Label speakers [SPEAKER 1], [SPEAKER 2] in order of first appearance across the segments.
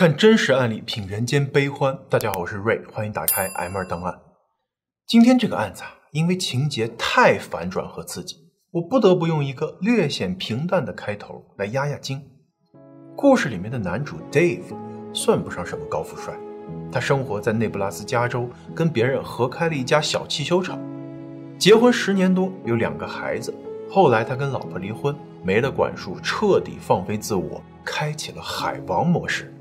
[SPEAKER 1] 看真实案例，品人间悲欢。大家好，我是瑞，欢迎打开 M 二档案。今天这个案子啊，因为情节太反转和刺激，我不得不用一个略显平淡的开头来压压惊。故事里面的男主 Dave 算不上什么高富帅，他生活在内布拉斯加州，跟别人合开了一家小汽修厂，结婚十年多，有两个孩子。后来他跟老婆离婚，没了管束，彻底放飞自我，开启了海王模式。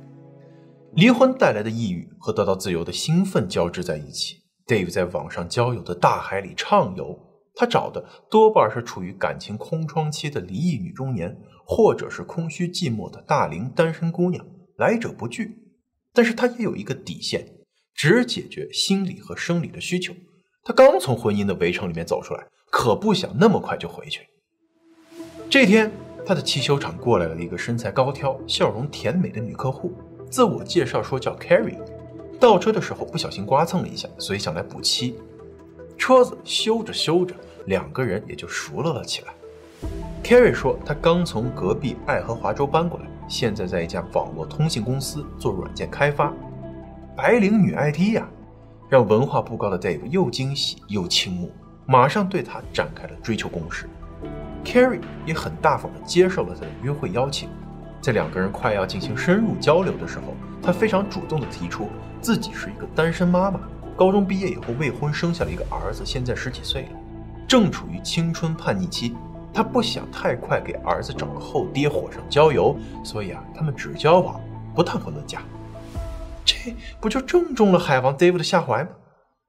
[SPEAKER 1] 离婚带来的抑郁和得到自由的兴奋交织在一起，Dave 在网上交友的大海里畅游。他找的多半是处于感情空窗期的离异女中年，或者是空虚寂寞的大龄单身姑娘，来者不拒。但是他也有一个底线，只解决心理和生理的需求。他刚从婚姻的围城里面走出来，可不想那么快就回去。这天，他的汽修厂过来了一个身材高挑、笑容甜美的女客户。自我介绍说叫 Carrie，倒车的时候不小心刮蹭了一下，所以想来补漆。车子修着修着，两个人也就熟络了起来。Carrie 说他刚从隔壁爱荷华州搬过来，现在在一家网络通信公司做软件开发。白领女 IT 呀，让文化不高的 Dave 又惊喜又倾慕，马上对她展开了追求攻势。Carrie 也很大方地接受了他的约会邀请。在两个人快要进行深入交流的时候，她非常主动地提出自己是一个单身妈妈，高中毕业以后未婚，生下了一个儿子，现在十几岁了，正处于青春叛逆期。她不想太快给儿子找个后爹火上浇油，所以啊，他们只交往，不谈婚论嫁。这不就正中了海王 David 的下怀吗？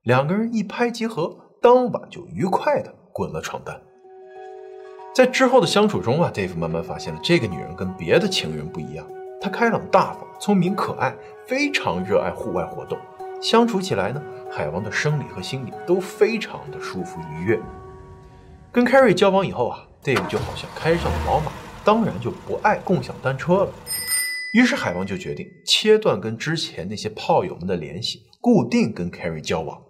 [SPEAKER 1] 两个人一拍即合，当晚就愉快地滚了床单。在之后的相处中啊，Dave 慢慢发现了这个女人跟别的情人不一样。她开朗大方、聪明可爱，非常热爱户外活动。相处起来呢，海王的生理和心理都非常的舒服愉悦。跟 Carrie 交往以后啊，Dave 就好像开上了宝马，当然就不爱共享单车了。于是海王就决定切断跟之前那些炮友们的联系，固定跟 Carrie 交往。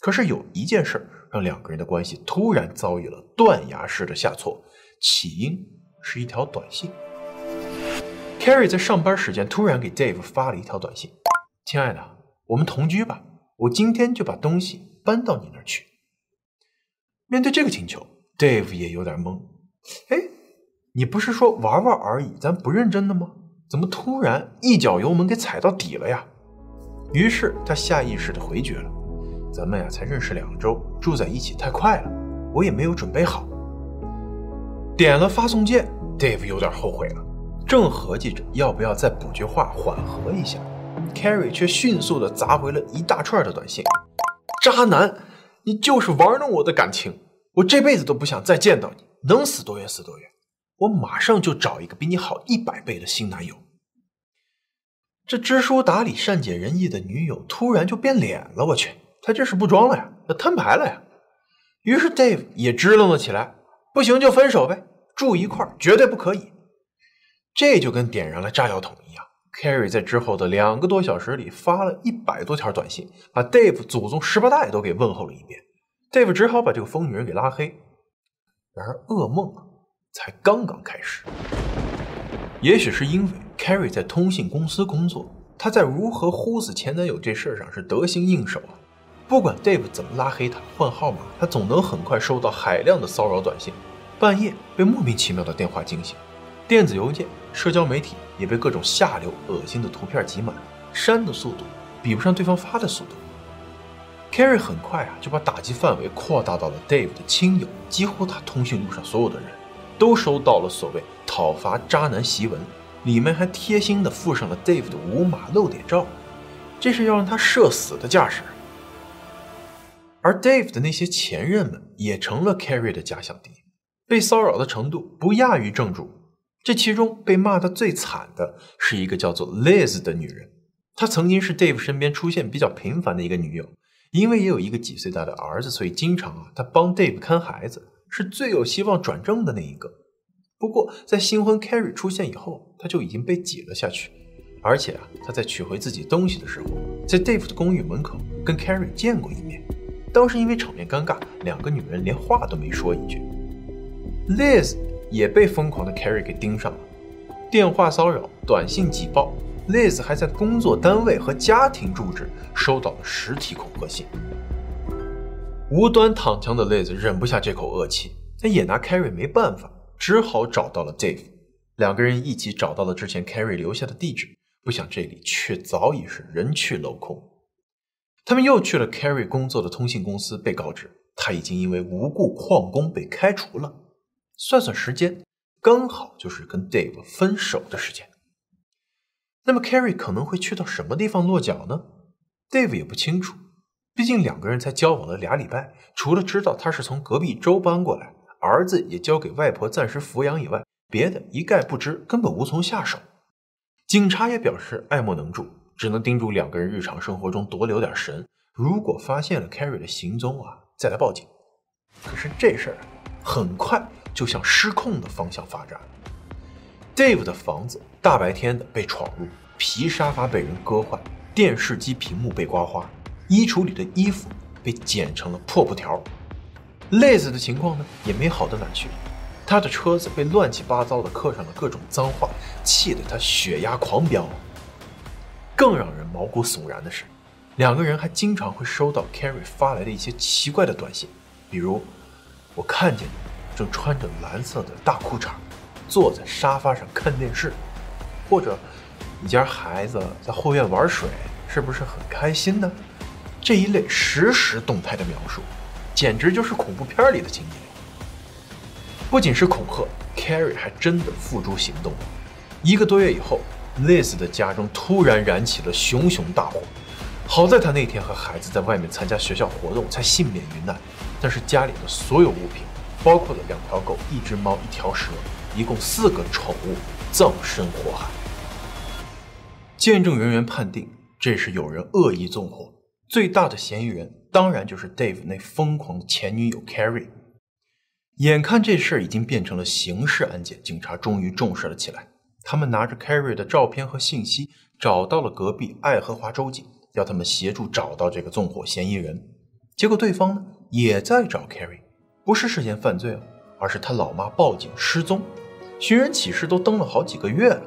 [SPEAKER 1] 可是有一件事让两个人的关系突然遭遇了断崖式的下挫。起因是一条短信。Carrie 在上班时间突然给 Dave 发了一条短信：“亲爱的，我们同居吧，我今天就把东西搬到你那儿去。”面对这个请求，Dave 也有点懵。哎，你不是说玩玩而已，咱不认真的吗？怎么突然一脚油门给踩到底了呀？于是他下意识的回绝了：“咱们呀才认识两周，住在一起太快了，我也没有准备好。”点了发送键，Dave 有点后悔了，正合计着要不要再补句话缓和一下，Carrie 却迅速的砸回了一大串的短信：“渣男，你就是玩弄我的感情，我这辈子都不想再见到你，能死多远死多远，我马上就找一个比你好一百倍的新男友。”这知书达理、善解人意的女友突然就变脸了，我去，她这是不装了呀，要摊牌了呀！于是 Dave 也支棱了起来。不行就分手呗，住一块绝对不可以。这就跟点燃了炸药桶一样。Carrie 在之后的两个多小时里发了一百多条短信，把 Dave 祖宗十八代都给问候了一遍。Dave 只好把这个疯女人给拉黑。然而噩梦啊才刚刚开始。也许是因为 Carrie 在通信公司工作，她在如何呼死前男友这事上是得心应手啊。不管 Dave 怎么拉黑他、换号码，他总能很快收到海量的骚扰短信，半夜被莫名其妙的电话惊醒，电子邮件、社交媒体也被各种下流、恶心的图片挤满，删的速度比不上对方发的速度。Carrie 很快啊就把打击范围扩大到了 Dave 的亲友，几乎他通讯录上所有的人都收到了所谓讨伐渣男檄文，里面还贴心的附上了 Dave 的无码露点照，这是要让他社死的架势。而 Dave 的那些前任们也成了 Carrie 的假想敌，被骚扰的程度不亚于正主。这其中被骂的最惨的是一个叫做 Liz 的女人，她曾经是 Dave 身边出现比较频繁的一个女友，因为也有一个几岁大的儿子，所以经常啊，她帮 Dave 看孩子，是最有希望转正的那一个。不过在新婚 Carrie 出现以后，她就已经被挤了下去，而且啊，她在取回自己东西的时候，在 Dave 的公寓门口跟 Carrie 见过一面。当时因为场面尴尬，两个女人连话都没说一句。Liz 也被疯狂的 Carrie 给盯上了，电话骚扰、短信挤爆，，Liz 还在工作单位和家庭住址收到了实体恐吓信。无端躺枪的 Liz 忍不下这口恶气，但也拿 Carrie 没办法，只好找到了 Dave。两个人一起找到了之前 Carrie 留下的地址，不想这里却早已是人去楼空。他们又去了 Carrie 工作的通信公司，被告知他已经因为无故旷工被开除了。算算时间，刚好就是跟 Dave 分手的时间。那么 Carrie 可能会去到什么地方落脚呢？Dave 也不清楚，毕竟两个人才交往了俩礼拜，除了知道他是从隔壁州搬过来，儿子也交给外婆暂时抚养以外，别的一概不知，根本无从下手。警察也表示爱莫能助。只能叮嘱两个人日常生活中多留点神，如果发现了 Carrie 的行踪啊，再来报警。可是这事儿很快就向失控的方向发展。Dave 的房子大白天的被闯入，皮沙发被人割坏，电视机屏幕被刮花，衣橱里的衣服被剪成了破布条。Liz 的情况呢，也没好到哪去，他的车子被乱七八糟的刻上了各种脏话，气得他血压狂飙。更让人毛骨悚然的是，两个人还经常会收到 Carrie 发来的一些奇怪的短信，比如“我看见你正穿着蓝色的大裤衩，坐在沙发上看电视”，或者“你家孩子在后院玩水，是不是很开心呢？”这一类实时动态的描述，简直就是恐怖片里的情节。不仅是恐吓，Carrie 还真的付诸行动了。一个多月以后。Liz 的家中突然燃起了熊熊大火，好在他那天和孩子在外面参加学校活动，才幸免于难。但是家里的所有物品，包括了两条狗、一只猫、一条蛇，一共四个宠物，葬身火海。见证人员判定这是有人恶意纵火，最大的嫌疑人当然就是 Dave 那疯狂的前女友 Carrie。眼看这事儿已经变成了刑事案件，警察终于重视了起来。他们拿着 Carrie 的照片和信息，找到了隔壁爱荷华州警，要他们协助找到这个纵火嫌疑人。结果对方呢也在找 Carrie，不是涉嫌犯罪了，而是他老妈报警失踪，寻人启事都登了好几个月了。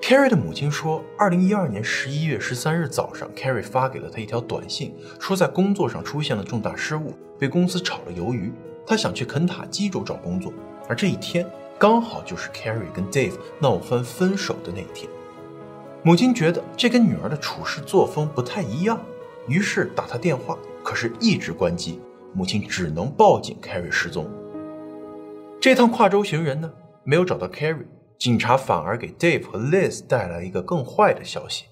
[SPEAKER 1] Carrie 的母亲说，二零一二年十一月十三日早上，Carrie 发给了他一条短信，说在工作上出现了重大失误，被公司炒了鱿鱼，他想去肯塔基州找工作，而这一天。刚好就是 Carrie 跟 Dave 闹翻分手的那一天，母亲觉得这跟女儿的处事作风不太一样，于是打他电话，可是一直关机，母亲只能报警，Carrie 失踪。这趟跨州寻人呢，没有找到 Carrie，警察反而给 Dave 和 Liz 带来一个更坏的消息。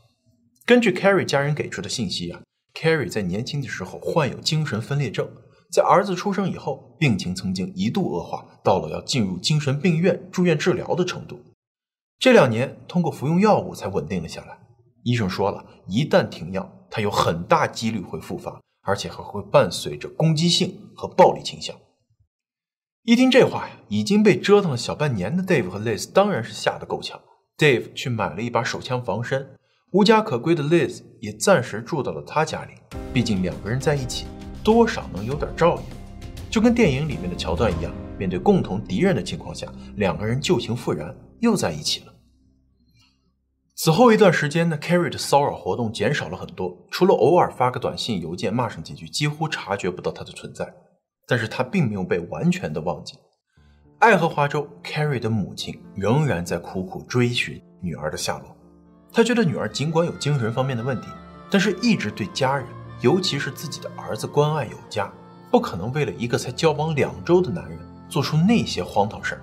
[SPEAKER 1] 根据 Carrie 家人给出的信息啊，Carrie 在年轻的时候患有精神分裂症。在儿子出生以后，病情曾经一度恶化，到了要进入精神病院住院治疗的程度。这两年通过服用药物才稳定了下来。医生说了一旦停药，他有很大几率会复发，而且还会伴随着攻击性和暴力倾向。一听这话呀，已经被折腾了小半年的 Dave 和 Liz 当然是吓得够呛。Dave 去买了一把手枪防身，无家可归的 Liz 也暂时住到了他家里，毕竟两个人在一起。多少能有点照应，就跟电影里面的桥段一样。面对共同敌人的情况下，两个人旧情复燃，又在一起了。此后一段时间呢，Carrie 的骚扰活动减少了很多，除了偶尔发个短信、邮件骂上几句，几乎察觉不到他的存在。但是他并没有被完全的忘记。爱荷华州，Carrie 的母亲仍然在苦苦追寻女儿的下落。他觉得女儿尽管有精神方面的问题，但是一直对家人。尤其是自己的儿子关爱有加，不可能为了一个才交往两周的男人做出那些荒唐事儿。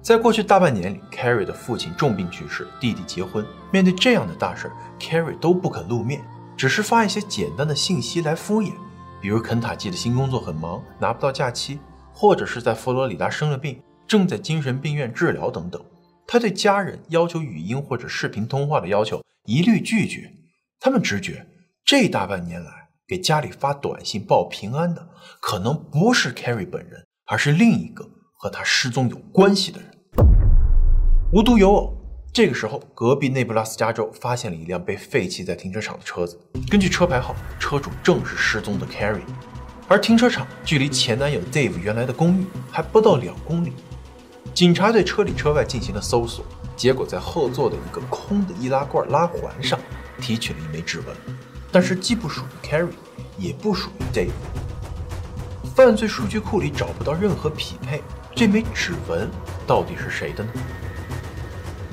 [SPEAKER 1] 在过去大半年里，Carrie 的父亲重病去世，弟弟结婚，面对这样的大事，Carrie 都不肯露面，只是发一些简单的信息来敷衍，比如肯塔基的新工作很忙，拿不到假期，或者是在佛罗里达生了病，正在精神病院治疗等等。他对家人要求语音或者视频通话的要求一律拒绝，他们直觉。这大半年来，给家里发短信报平安的，可能不是 Carrie 本人，而是另一个和他失踪有关系的人。无独有偶，这个时候，隔壁内布拉斯加州发现了一辆被废弃在停车场的车子。根据车牌号，车主正是失踪的 Carrie，而停车场距离前男友 Dave 原来的公寓还不到两公里。警察对车里车外进行了搜索，结果在后座的一个空的易拉罐拉环上提取了一枚指纹，但是既不属于 Carrie，也不属于 Dave。犯罪数据库里找不到任何匹配，这枚指纹到底是谁的呢？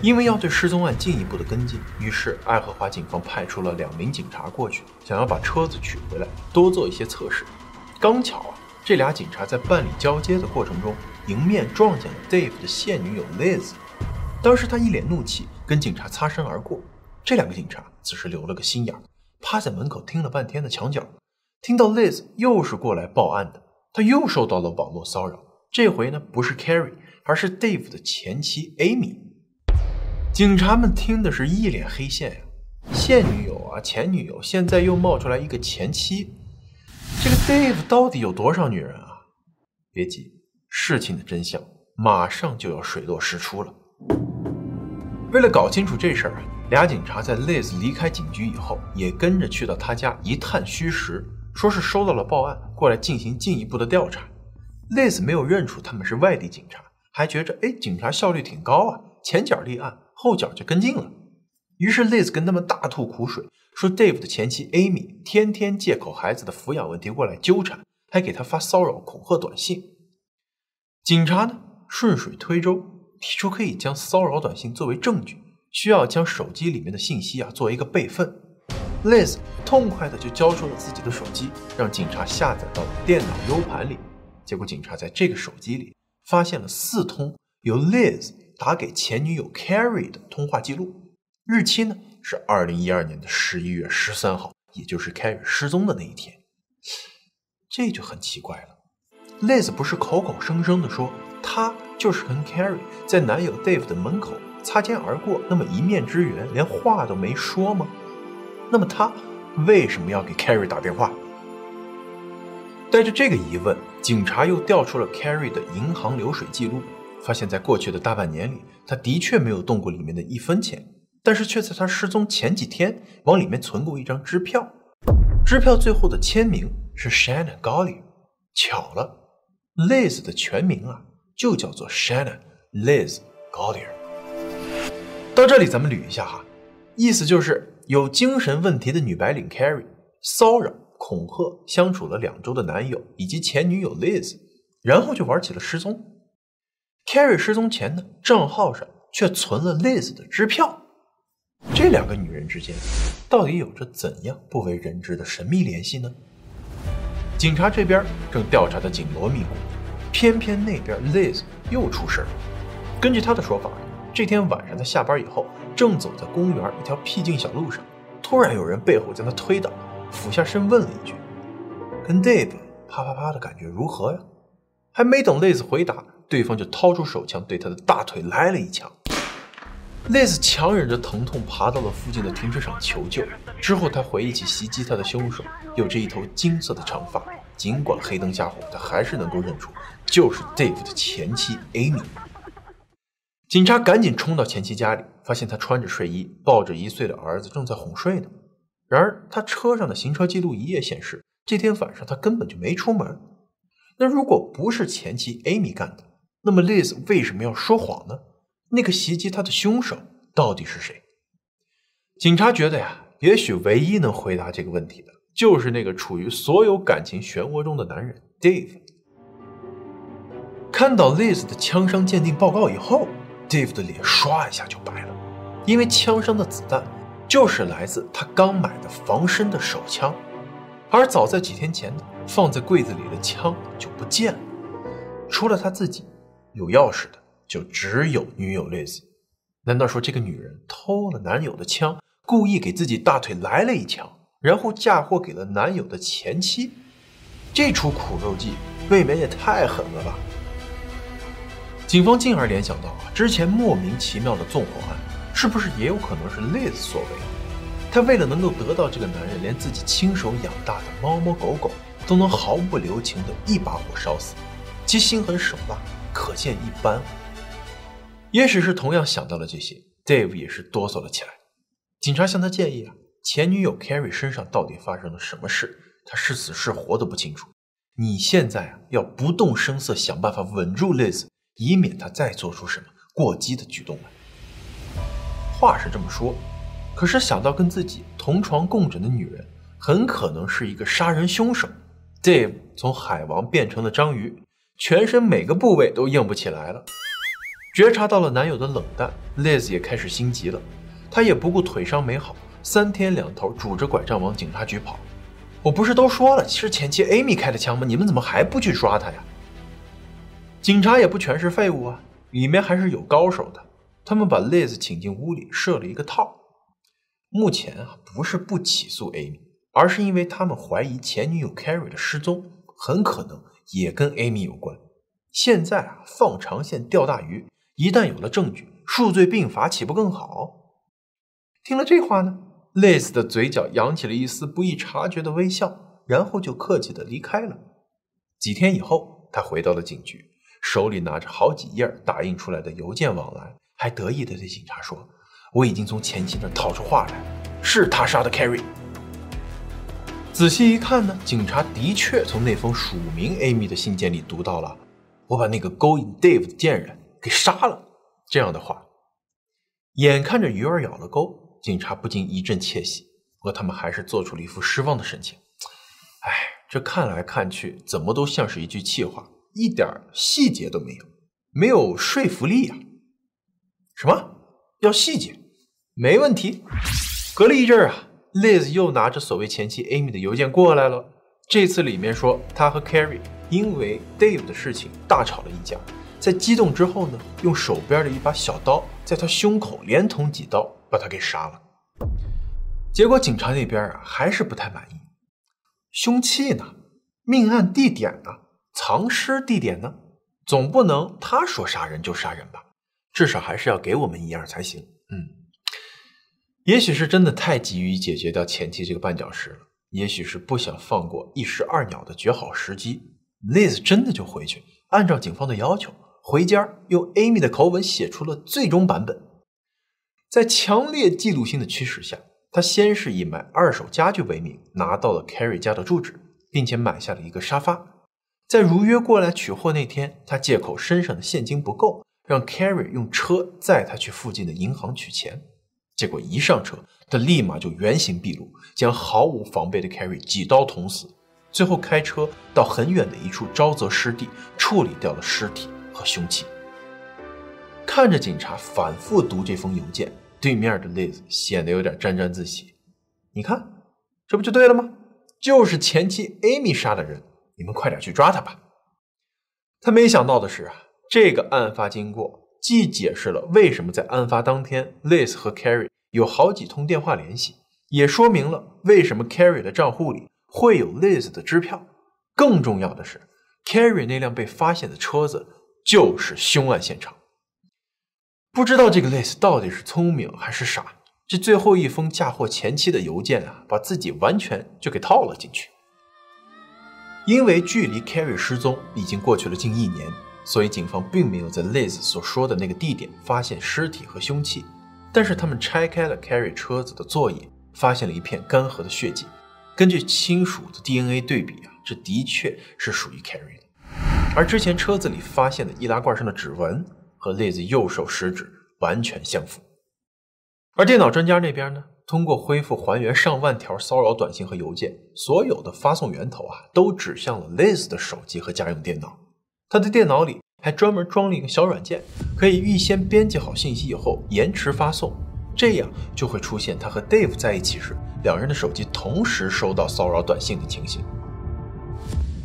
[SPEAKER 1] 因为要对失踪案进一步的跟进，于是爱荷华警方派出了两名警察过去，想要把车子取回来，多做一些测试。刚巧啊，这俩警察在办理交接的过程中，迎面撞见了 Dave 的现女友 Liz。当时他一脸怒气，跟警察擦身而过。这两个警察此时留了个心眼，趴在门口听了半天的墙角，听到 Liz 又是过来报案的，他又受到了网络骚扰。这回呢，不是 Carrie，而是 Dave 的前妻 Amy。警察们听的是一脸黑线呀，现女友啊，前女友，现在又冒出来一个前妻，这个 Dave 到底有多少女人啊？别急，事情的真相马上就要水落石出了。为了搞清楚这事儿啊，俩警察在 Liz 离开警局以后，也跟着去到他家一探虚实，说是收到了报案，过来进行进一步的调查。Liz 没有认出他们是外地警察，还觉着哎，警察效率挺高啊，前脚立案。后脚就跟进了，于是 Liz 跟他们大吐苦水，说 Dave 的前妻 Amy 天天借口孩子的抚养问题过来纠缠，还给他发骚扰恐吓短信。警察呢顺水推舟，提出可以将骚扰短信作为证据，需要将手机里面的信息啊做一个备份。Liz 痛快的就交出了自己的手机，让警察下载到了电脑 U 盘里。结果警察在这个手机里发现了四通由 Liz。打给前女友 Carrie 的通话记录，日期呢是二零一二年的十一月十三号，也就是 Carrie 失踪的那一天。这就很奇怪了，Liz 不是口口声声的说她就是跟 Carrie 在男友 Dave 的门口擦肩而过那么一面之缘，连话都没说吗？那么他为什么要给 Carrie 打电话？带着这个疑问，警察又调出了 Carrie 的银行流水记录。发现，在过去的大半年里，他的确没有动过里面的一分钱，但是却在他失踪前几天往里面存过一张支票，支票最后的签名是 Shannon Gollier。巧了，Liz 的全名啊就叫做 Shannon Liz Gollier。到这里，咱们捋一下哈，意思就是有精神问题的女白领 Carrie 骚扰、恐吓相处了两周的男友以及前女友 Liz，然后就玩起了失踪。Carrie 失踪前呢，账号上却存了 Liz 的支票。这两个女人之间到底有着怎样不为人知的神秘联系呢？警察这边正调查的紧锣密鼓，偏偏那边 Liz 又出事了。根据她的说法，这天晚上他下班以后，正走在公园一条僻静小路上，突然有人背后将他推倒，俯下身问了一句：“跟 Dave 啪啪啪的感觉如何呀？”还没等 Liz 回答。对方就掏出手枪，对他的大腿来了一枪。Liz 强忍着疼痛爬到了附近的停车场求救。之后，他回忆起袭击他的凶手有着一头金色的长发，尽管黑灯瞎火，他还是能够认出就是 Dave 的前妻 Amy。警察赶紧冲到前妻家里，发现他穿着睡衣，抱着一岁的儿子正在哄睡呢。然而，他车上的行车记录仪也显示，这天晚上他根本就没出门。那如果不是前妻 Amy 干的？那么，Liz 为什么要说谎呢？那个袭击她的凶手到底是谁？警察觉得呀，也许唯一能回答这个问题的，就是那个处于所有感情漩涡中的男人 Dave。看到 Liz 的枪伤鉴定报告以后，Dave 的脸唰一下就白了，因为枪伤的子弹就是来自他刚买的防身的手枪，而早在几天前呢，放在柜子里的枪就不见了，除了他自己。有钥匙的就只有女友 Liz，难道说这个女人偷了男友的枪，故意给自己大腿来了一枪，然后嫁祸给了男友的前妻？这出苦肉计未免也太狠了吧！警方进而联想到啊，之前莫名其妙的纵火案，是不是也有可能是 Liz 所为？她为了能够得到这个男人，连自己亲手养大的猫猫狗狗都能毫不留情的一把火烧死，其心狠手辣。可见一斑。也许是同样想到了这些，Dave 也是哆嗦了起来。警察向他建议啊，前女友 Carrie 身上到底发生了什么事？他是死是活都不清楚。你现在啊，要不动声色想办法稳住 Liz，以免他再做出什么过激的举动来。话是这么说，可是想到跟自己同床共枕的女人很可能是一个杀人凶手，Dave 从海王变成了章鱼，全身每个部位都硬不起来了。觉察到了男友的冷淡，Liz 也开始心急了。她也不顾腿伤没好，三天两头拄着拐杖往警察局跑。我不是都说了是前妻 Amy 开的枪吗？你们怎么还不去抓他呀？警察也不全是废物啊，里面还是有高手的。他们把 Liz 请进屋里，设了一个套。目前啊，不是不起诉 Amy，而是因为他们怀疑前女友 Carrie 的失踪很可能也跟 Amy 有关。现在啊，放长线钓大鱼，一旦有了证据，数罪并罚，岂不更好？听了这话呢，Liz 的嘴角扬起了一丝不易察觉的微笑，然后就客气的离开了。几天以后，他回到了警局。手里拿着好几页打印出来的邮件往来，还得意地对警察说：“我已经从前妻那套出话来，是他杀的 Carrie。”仔细一看呢，警察的确从那封署名 Amy 的信件里读到了“我把那个勾引 Dave 的贱人给杀了”这样的话。眼看着鱼儿咬了钩，警察不禁一阵窃喜，不过他们还是做出了一副失望的神情。哎，这看来看去，怎么都像是一句气话。一点细节都没有，没有说服力呀！什么要细节？没问题。隔了一阵啊，Liz 又拿着所谓前妻 Amy 的邮件过来了。这次里面说他和 Carrie 因为 Dave 的事情大吵了一架，在激动之后呢，用手边的一把小刀在他胸口连捅几刀，把他给杀了。结果警察那边啊还是不太满意，凶器呢？命案地点呢？藏尸地点呢？总不能他说杀人就杀人吧？至少还是要给我们一样才行。嗯，也许是真的太急于解决掉前妻这个绊脚石了，也许是不想放过一石二鸟的绝好时机。Liz 真的就回去，按照警方的要求，回家用 Amy 的口吻写出了最终版本。在强烈嫉妒心的驱使下，他先是以买二手家具为名拿到了 Carrie 家的住址，并且买下了一个沙发。在如约过来取货那天，他借口身上的现金不够，让 Carrie 用车载他去附近的银行取钱。结果一上车，他立马就原形毕露，将毫无防备的 Carrie 几刀捅死。最后开车到很远的一处沼泽湿地，处理掉了尸体和凶器。看着警察反复读这封邮件，对面的 Liz 显得有点沾沾自喜。你看，这不就对了吗？就是前妻 Amy 杀的人。你们快点去抓他吧！他没想到的是啊，这个案发经过既解释了为什么在案发当天，Liz 和 Carrie 有好几通电话联系，也说明了为什么 Carrie 的账户里会有 Liz 的支票。更重要的是，Carrie 那辆被发现的车子就是凶案现场。不知道这个 Liz 到底是聪明还是傻，这最后一封嫁祸前妻的邮件啊，把自己完全就给套了进去。因为距离 Carrie 失踪已经过去了近一年，所以警方并没有在 Liz 所说的那个地点发现尸体和凶器。但是他们拆开了 Carrie 车子的座椅，发现了一片干涸的血迹。根据亲属的 DNA 对比啊，这的确是属于 Carrie 的。而之前车子里发现的易拉罐上的指纹和 Liz 右手食指完全相符。而电脑专家那边呢？通过恢复还原上万条骚扰短信和邮件，所有的发送源头啊，都指向了 Liz 的手机和家用电脑。他的电脑里还专门装了一个小软件，可以预先编辑好信息以后延迟发送，这样就会出现他和 Dave 在一起时，两人的手机同时收到骚扰短信的情形。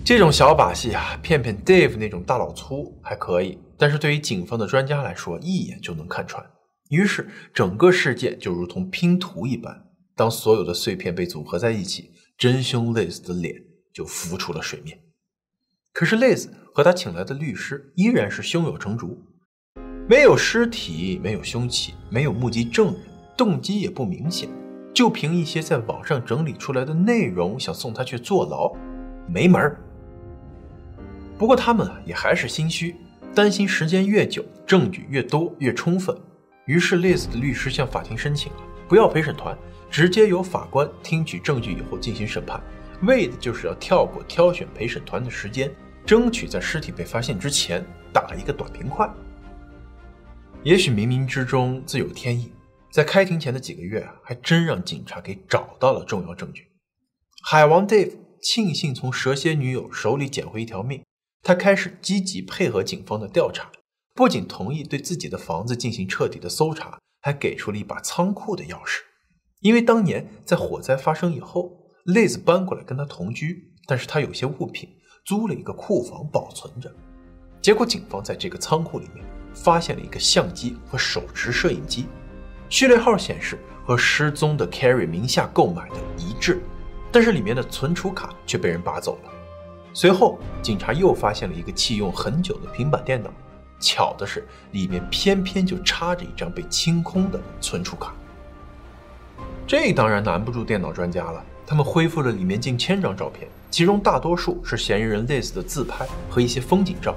[SPEAKER 1] 这种小把戏啊，骗骗 Dave 那种大老粗还可以，但是对于警方的专家来说，一眼就能看穿。于是，整个事件就如同拼图一般，当所有的碎片被组合在一起，真凶 Liz 的脸就浮出了水面。可是，Liz 和他请来的律师依然是胸有成竹，没有尸体，没有凶器，没有目击证人，动机也不明显，就凭一些在网上整理出来的内容，想送他去坐牢，没门儿。不过，他们也还是心虚，担心时间越久，证据越多越充分。于是，Liz 的律师向法庭申请了，不要陪审团，直接由法官听取证据以后进行审判，为的就是要跳过挑选陪审团的时间，争取在尸体被发现之前打一个短平快。也许冥冥之中自有天意在开庭前的几个月，还真让警察给找到了重要证据。海王 Dave 庆幸从蛇蝎女友手里捡回一条命，他开始积极配合警方的调查，不仅同意对自己的房子进行彻底的搜查，还给出了一把仓库的钥匙。因为当年在火灾发生以后，Liz 搬过来跟他同居，但是他有些物品租了一个库房保存着。结果警方在这个仓库里面发现了一个相机和手持摄影机，序列号显示和失踪的 Carrie 名下购买的一致。但是里面的存储卡却被人拔走了。随后，警察又发现了一个弃用很久的平板电脑，巧的是，里面偏偏就插着一张被清空的存储卡。这当然难不住电脑专家了。他们恢复了里面近千张照片，其中大多数是嫌疑人 Liz 的自拍和一些风景照，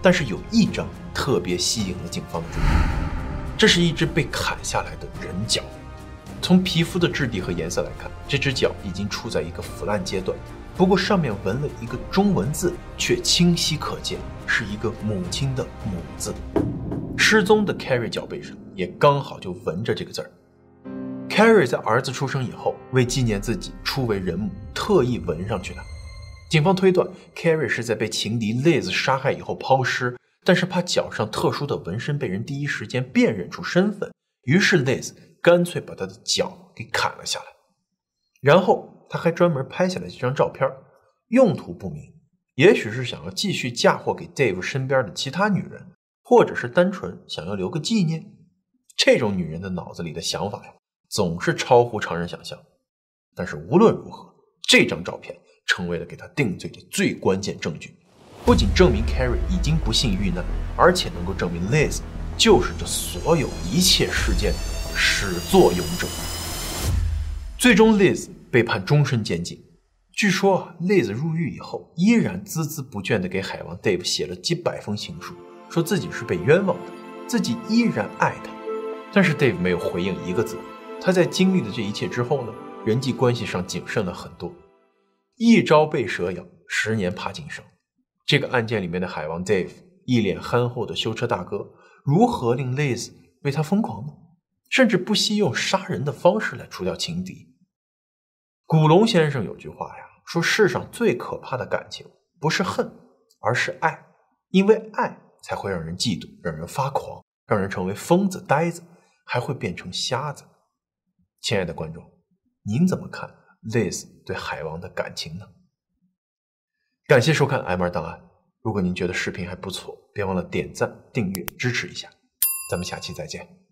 [SPEAKER 1] 但是有一张特别吸引了警方的注意，这是一只被砍下来的人脚。从皮肤的质地和颜色来看，这只脚已经处在一个腐烂阶段。不过上面纹了一个中文字，却清晰可见，是一个母亲的“母”字。失踪的 Carrie 脚背上也刚好就纹着这个字儿。Carrie 在儿子出生以后，为纪念自己初为人母，特意纹上去的。警方推断，Carrie 是在被情敌 Liz 杀害以后抛尸，但是怕脚上特殊的纹身被人第一时间辨认出身份，于是 Liz。干脆把他的脚给砍了下来，然后他还专门拍下来这张照片，用途不明，也许是想要继续嫁祸给 Dave 身边的其他女人，或者是单纯想要留个纪念。这种女人的脑子里的想法呀，总是超乎常人想象。但是无论如何，这张照片成为了给他定罪的最关键证据，不仅证明 Carrie 已经不幸遇难，而且能够证明 Liz 就是这所有一切事件的。始作俑者，最终 Liz 被判终身监禁。据说啊，Liz 入狱以后依然孜孜不倦地给海王 Dave 写了几百封情书，说自己是被冤枉的，自己依然爱他。但是 Dave 没有回应一个字。他在经历了这一切之后呢，人际关系上谨慎了很多。一朝被蛇咬，十年怕井绳。这个案件里面的海王 Dave 一脸憨厚的修车大哥，如何令 Liz 为他疯狂呢？甚至不惜用杀人的方式来除掉情敌。古龙先生有句话呀，说世上最可怕的感情不是恨，而是爱，因为爱才会让人嫉妒，让人发狂，让人成为疯子、呆子，还会变成瞎子。亲爱的观众，您怎么看 Liz 对海王的感情呢？感谢收看 M 二档案。如果您觉得视频还不错，别忘了点赞、订阅支持一下。咱们下期再见。